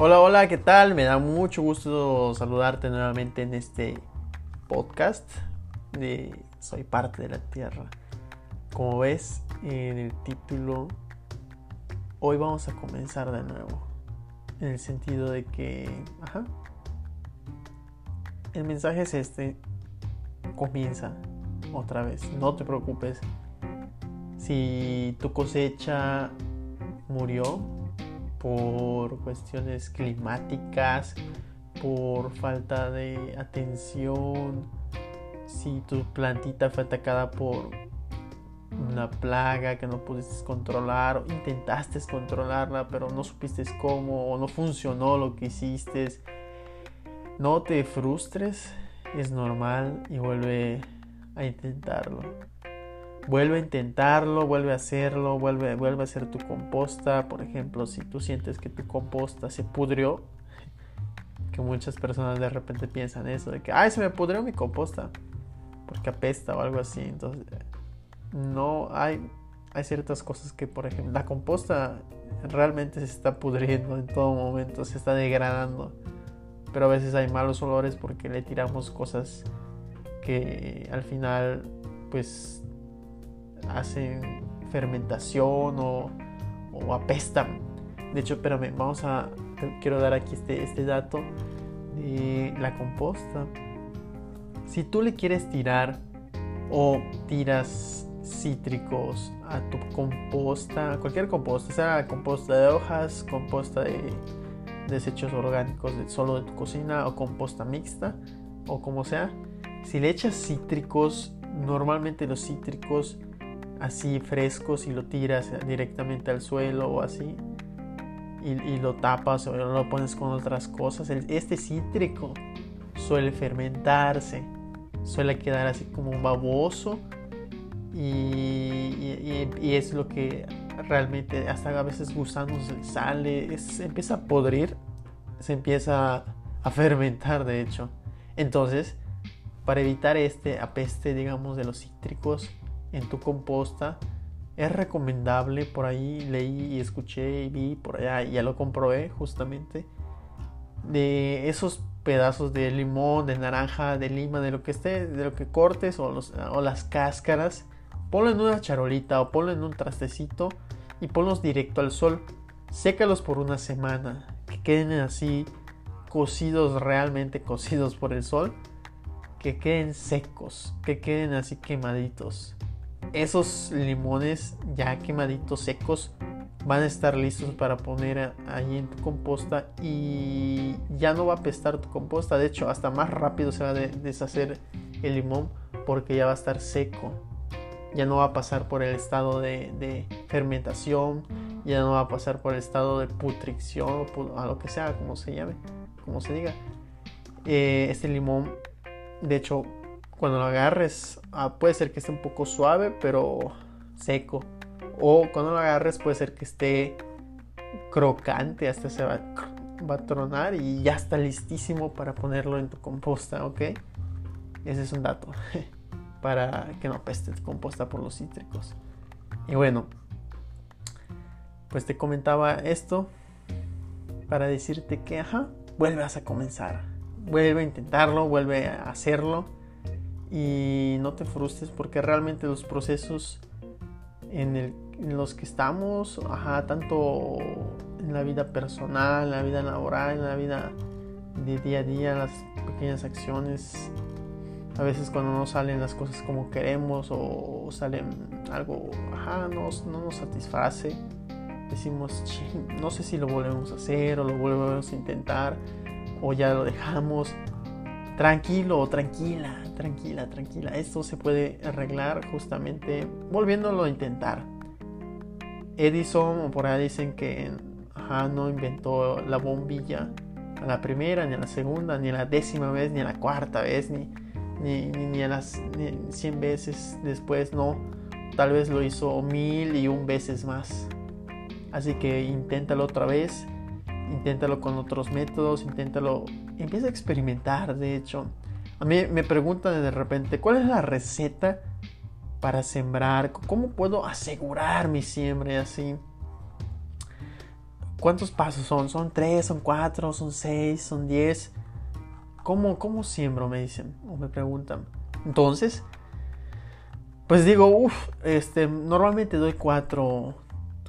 Hola, hola, ¿qué tal? Me da mucho gusto saludarte nuevamente en este podcast de Soy parte de la Tierra. Como ves en el título, hoy vamos a comenzar de nuevo. En el sentido de que, ajá, el mensaje es este, comienza otra vez, no te preocupes. Si tu cosecha murió, por cuestiones climáticas, por falta de atención, si tu plantita fue atacada por una plaga que no pudiste controlar intentaste controlarla pero no supiste cómo o no funcionó lo que hiciste, no te frustres, es normal y vuelve a intentarlo. Vuelve a intentarlo, vuelve a hacerlo, vuelve, vuelve a hacer tu composta. Por ejemplo, si tú sientes que tu composta se pudrió, que muchas personas de repente piensan eso, de que, ay, se me pudrió mi composta, porque apesta o algo así. Entonces, no hay, hay ciertas cosas que, por ejemplo, la composta realmente se está pudriendo en todo momento, se está degradando. Pero a veces hay malos olores porque le tiramos cosas que al final, pues hacen fermentación o, apestan. De hecho, espérame, vamos a. Quiero dar aquí este, este dato de la composta. Si tú le quieres tirar o tiras cítricos a tu composta, cualquier composta, sea composta de hojas, composta de desechos orgánicos de, solo de tu cocina o composta mixta o como sea, si le echas cítricos, normalmente los cítricos así frescos y lo tiras directamente al suelo o así y, lo tapas o lo pones con otras cosas, este cítrico suele fermentarse, suele quedar así como baboso y, es lo que realmente hasta a veces gusanos sale, se empieza a podrir, se empieza a fermentar de hecho. Entonces, para evitar este apeste, digamos, de los cítricos, en tu composta. Es recomendable, por ahí leí y escuché y vi por allá, y ya lo comprobé justamente, de esos pedazos de limón, de naranja, de lima, de lo que esté, de lo que cortes o, las cáscaras, ponlo en una charolita o ponlo en un trastecito y ponlos directo al sol. Sécalos por una semana, que queden así cocidos, realmente cocidos por el sol, que queden secos, que queden así quemaditos esos limones ya quemaditos secos van a estar listos para poner ahí en tu composta y ya no va a apestar tu composta. De hecho, hasta más rápido se va a deshacer el limón porque ya va a estar seco. Ya no va a pasar por el estado de, fermentación, ya no va a pasar por el estado de putricción o a lo que sea, como se llame, como se diga. Eh, este limón, de hecho, cuando lo agarres, ah, puede ser que esté un poco suave, pero seco. O cuando lo agarres, puede ser que esté crocante, hasta se va, va, a tronar y ya está listísimo para ponerlo en tu composta, ¿ok? Ese es un dato para que no apeste tu composta por los cítricos. Y bueno, pues te comentaba esto para decirte que, ajá, vuelvas a comenzar. Vuelve a intentarlo, vuelve a hacerlo y no te frustres porque realmente los procesos en, los que estamos, ajá, tanto en la vida personal, en la vida laboral, en la vida de día a día, las pequeñas acciones, a veces cuando no salen las cosas como queremos o salen algo, ajá, no, no nos satisface, decimos, no sé si lo volvemos a hacer o lo volvemos a intentar o ya lo dejamos. Tranquilo o tranquila, tranquila, tranquila. Esto se puede arreglar justamente volviéndolo a intentar. Edison, por ahí dicen que no inventó la bombilla a la primera, ni a la segunda, ni a la décima vez, ni a la cuarta vez, ni, ni, a las 100 veces después, no. Tal vez lo hizo mil y un veces más. Así que inténtalo otra vez, inténtalo con otros métodos, inténtalo, empieza a experimentar, de hecho. A mí me preguntan de repente, ¿cuál es la receta para sembrar? ¿Cómo puedo asegurar mi siembra así? ¿cuántos pasos son? ¿Son tres, son cuatro, son seis, son diez? ¿Cómo, cómo siembro? Me dicen o me preguntan. Entonces, pues digo, uff, este, normalmente doy cuatro,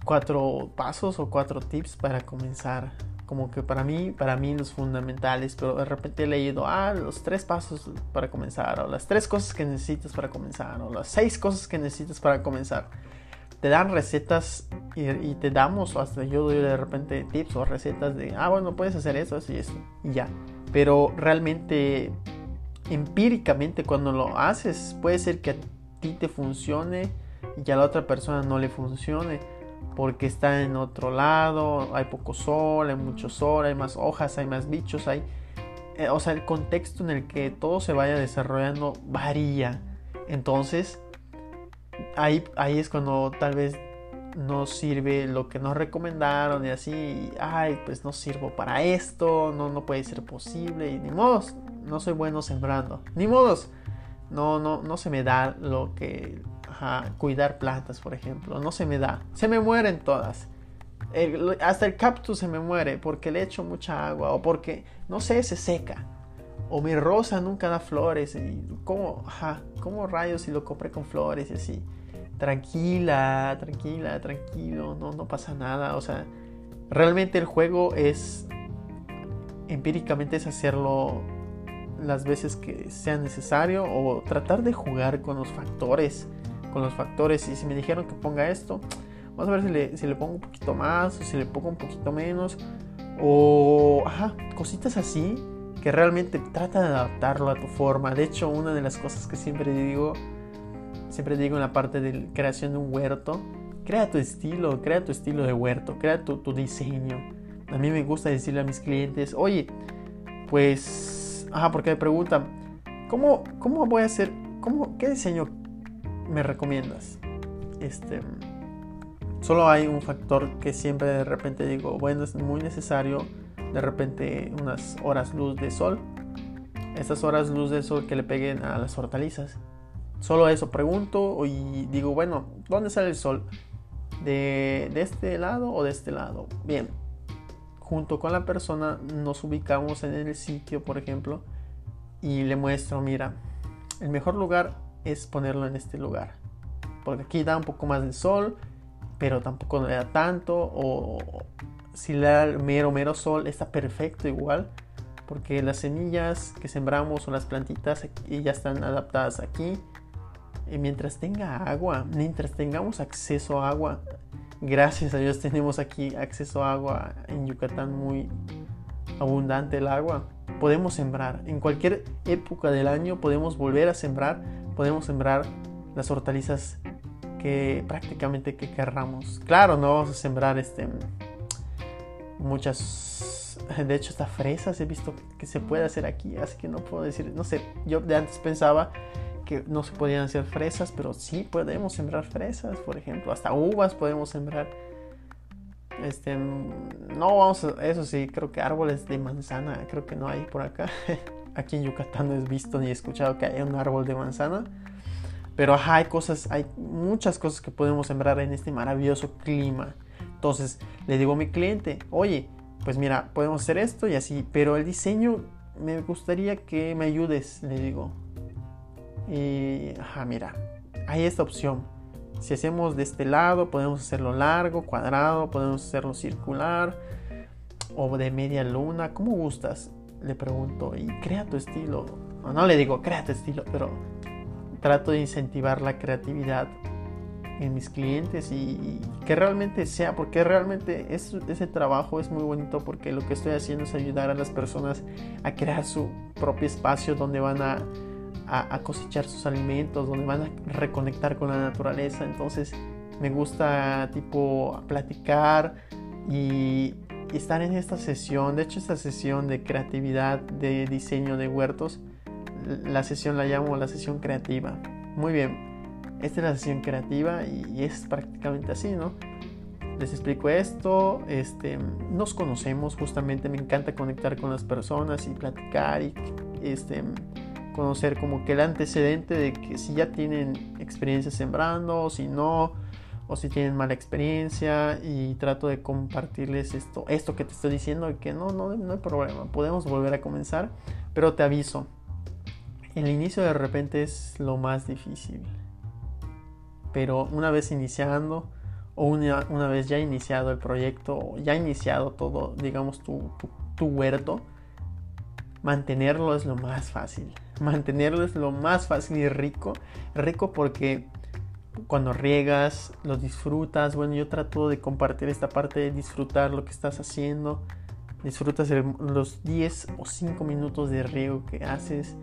cuatro pasos o cuatro tips para comenzar. Como que para mí, para mí los fundamentales, pero de repente he leído, ah, los tres pasos para comenzar, o las tres cosas que necesitas para comenzar, o las seis cosas que necesitas para comenzar. Te dan recetas y, te damos, o hasta yo doy de repente tips o recetas de, ah, bueno, puedes hacer eso, así, eso, y ya. Pero realmente, empíricamente, cuando lo haces, puede ser que a ti te funcione y a la otra persona no le funcione porque está en otro lado, hay poco sol, hay mucho sol, hay más hojas, hay más bichos, hay... Eh, o sea, el contexto en el que todo se vaya desarrollando varía. Entonces, ahí, ahí es cuando tal vez no sirve lo que nos recomendaron y así, ay, pues no sirvo para esto, no, no puede ser posible y ni modos, no soy bueno sembrando, ni modos, no, no, no se me da lo que cuidar plantas, por ejemplo. No se me da. Se me mueren todas. hasta el cactus se me muere porque le echo mucha agua o porque, no sé, se seca. O mi rosa nunca da flores. Y ¿cómo, ajá, ¿Cómo rayos si lo compré con flores y así? Tranquila, tranquila, tranquilo. No, no pasa nada. O sea, realmente el juego es... Empíricamente es hacerlo las veces que sea necesario o tratar de jugar con los factores con los factores. Y si me dijeron que ponga esto, vamos a ver si le, si le pongo un poquito más o si le pongo un poquito menos. O ajá, cositas así que realmente trata de adaptarlo a tu forma. De hecho, una de las cosas que siempre digo, siempre digo en la parte de creación de un huerto, crea tu estilo, crea tu estilo de huerto, crea tu, tu diseño. A mí me gusta decirle a mis clientes, oye, pues, ajá, porque me preguntan, ¿cómo, cómo voy a hacer, cómo, qué diseño me recomiendas? Este, solo hay un factor que siempre de repente digo, bueno, es muy necesario de repente unas horas luz de sol. Estas horas luz de sol que le peguen a las hortalizas. Solo eso pregunto y digo, bueno, ¿dónde sale el sol? ¿De, de este lado o de este lado? Bien, junto con la persona nos ubicamos en el sitio, por ejemplo, y le muestro, mira, el mejor lugar es ponerlo en este lugar. Porque aquí da un poco más de sol, pero tampoco le da tanto. O si le da mero, mero sol, está perfecto igual. Porque las semillas que sembramos o las plantitas ya están adaptadas aquí. Y mientras tenga agua, mientras tengamos acceso a agua, gracias a Dios tenemos aquí acceso a agua en Yucatán muy abundante el agua. Podemos sembrar. En cualquier época del año podemos volver a sembrar podemos sembrar las hortalizas que prácticamente que querramos. Claro, no vamos a sembrar este muchas de hecho hasta fresas he visto que se puede hacer aquí, así que no puedo decir, no sé, yo de antes pensaba que no se podían hacer fresas, pero sí podemos sembrar fresas, por ejemplo, hasta uvas podemos sembrar. Este, no vamos a, eso sí, creo que árboles de manzana, creo que no hay por acá. aquí en Yucatán no he visto ni escuchado que haya un árbol de manzana. Pero hay cosas, hay muchas cosas que podemos sembrar en este maravilloso clima. Entonces le digo a mi cliente, oye, pues mira, podemos hacer esto y así, pero el diseño me gustaría que me ayudes, le digo. Y, ajá, mira, hay esta opción. Si hacemos de este lado, podemos hacerlo largo, cuadrado, podemos hacerlo circular o de media luna, como gustas le pregunto, y crea tu estilo. No, le digo, crea tu estilo, pero trato de incentivar la creatividad en mis clientes y, que realmente sea, porque realmente ese trabajo es muy bonito porque lo que estoy haciendo es ayudar a las personas a crear su propio espacio donde van a, a, cosechar sus alimentos, donde van a reconectar con la naturaleza. Entonces me gusta tipo platicar y estar en esta sesión, de hecho esta sesión de creatividad, de diseño de huertos, la sesión la llamo la sesión creativa. Muy bien, esta es la sesión creativa y, es prácticamente así, ¿no? Les explico esto, este, nos conocemos justamente, me encanta conectar con las personas y platicar y este, conocer como que el antecedente de que si ya tienen experiencia sembrando, si no, o si tienen mala experiencia y trato de compartirles esto, esto que te estoy diciendo que no, no, no hay problema, podemos volver a comenzar, pero te aviso, el inicio de repente es lo más difícil, pero una vez iniciando o una, una vez ya iniciado el proyecto, ya iniciado todo, digamos, tu, tu, tu huerto, mantenerlo es lo más fácil. Mantenerlo es lo más fácil y rico. Rico porque cuando riegas, lo disfrutas. Bueno, yo trato de compartir esta parte de disfrutar lo que estás haciendo. Disfrutas los 10 o 5 minutos de riego que haces.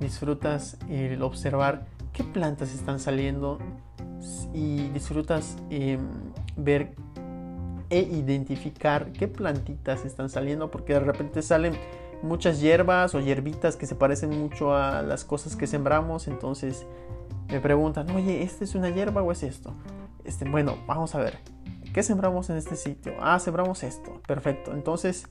Disfrutas el observar qué plantas están saliendo. Y disfrutas eh, ver e identificar qué plantitas están saliendo. Porque de repente salen muchas hierbas o hierbitas que se parecen mucho a las cosas que sembramos. Entonces me preguntan, oye, ¿este es una hierba o es esto? Este, bueno, vamos a ver. ¿Qué sembramos en este sitio? Ah, sembramos esto. Perfecto. Entonces,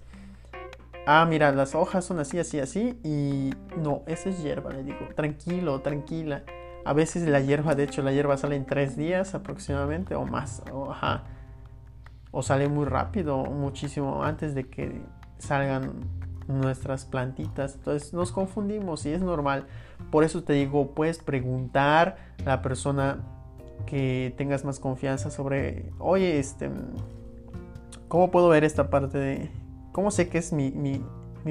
ah, mira, las hojas son así, así, así. Y no, esa es hierba, le digo. Tranquilo, tranquila. A veces la hierba, de hecho, la hierba sale en tres días aproximadamente o más. O, ajá. O sale muy rápido, muchísimo antes de que salgan nuestras plantitas. Entonces nos confundimos y es normal. Por eso te digo, puedes preguntar a la persona que tengas más confianza sobre, oye, este, ¿cómo puedo ver esta parte de, cómo sé que es mi, mi,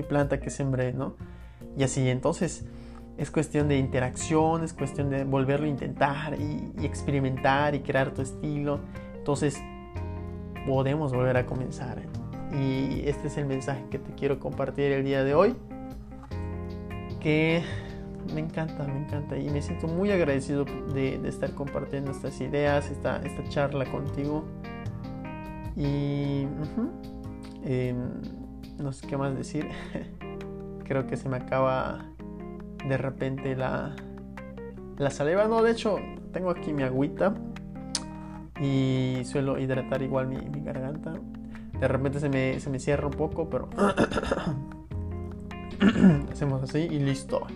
planta que sembré, ¿no? Y así, entonces es cuestión de interacción, es cuestión de volverlo a intentar y, y experimentar y crear tu estilo. Entonces podemos volver a comenzar. Y este es el mensaje que te quiero compartir el día de hoy. Que me encanta, me encanta. Y me siento muy agradecido de, estar compartiendo estas ideas, esta, esta charla contigo. Y em, no sé qué más decir. Creo que se me acaba de repente la, la saliva. No, de hecho, tengo aquí mi agüita. Y suelo hidratar igual mi, mi garganta. De repente se me, se me cierra un poco, pero hacemos así y listo.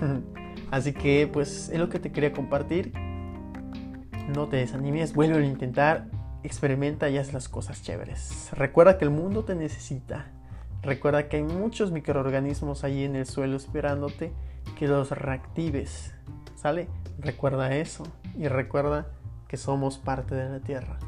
así que pues es lo que te quería compartir. No te desanimes, vuelve a intentar, experimenta y haz las cosas chéveres. Recuerda que el mundo te necesita. Recuerda que hay muchos microorganismos ahí en el suelo esperándote que los reactives. ¿Sale? Recuerda eso y recuerda que somos parte de la Tierra.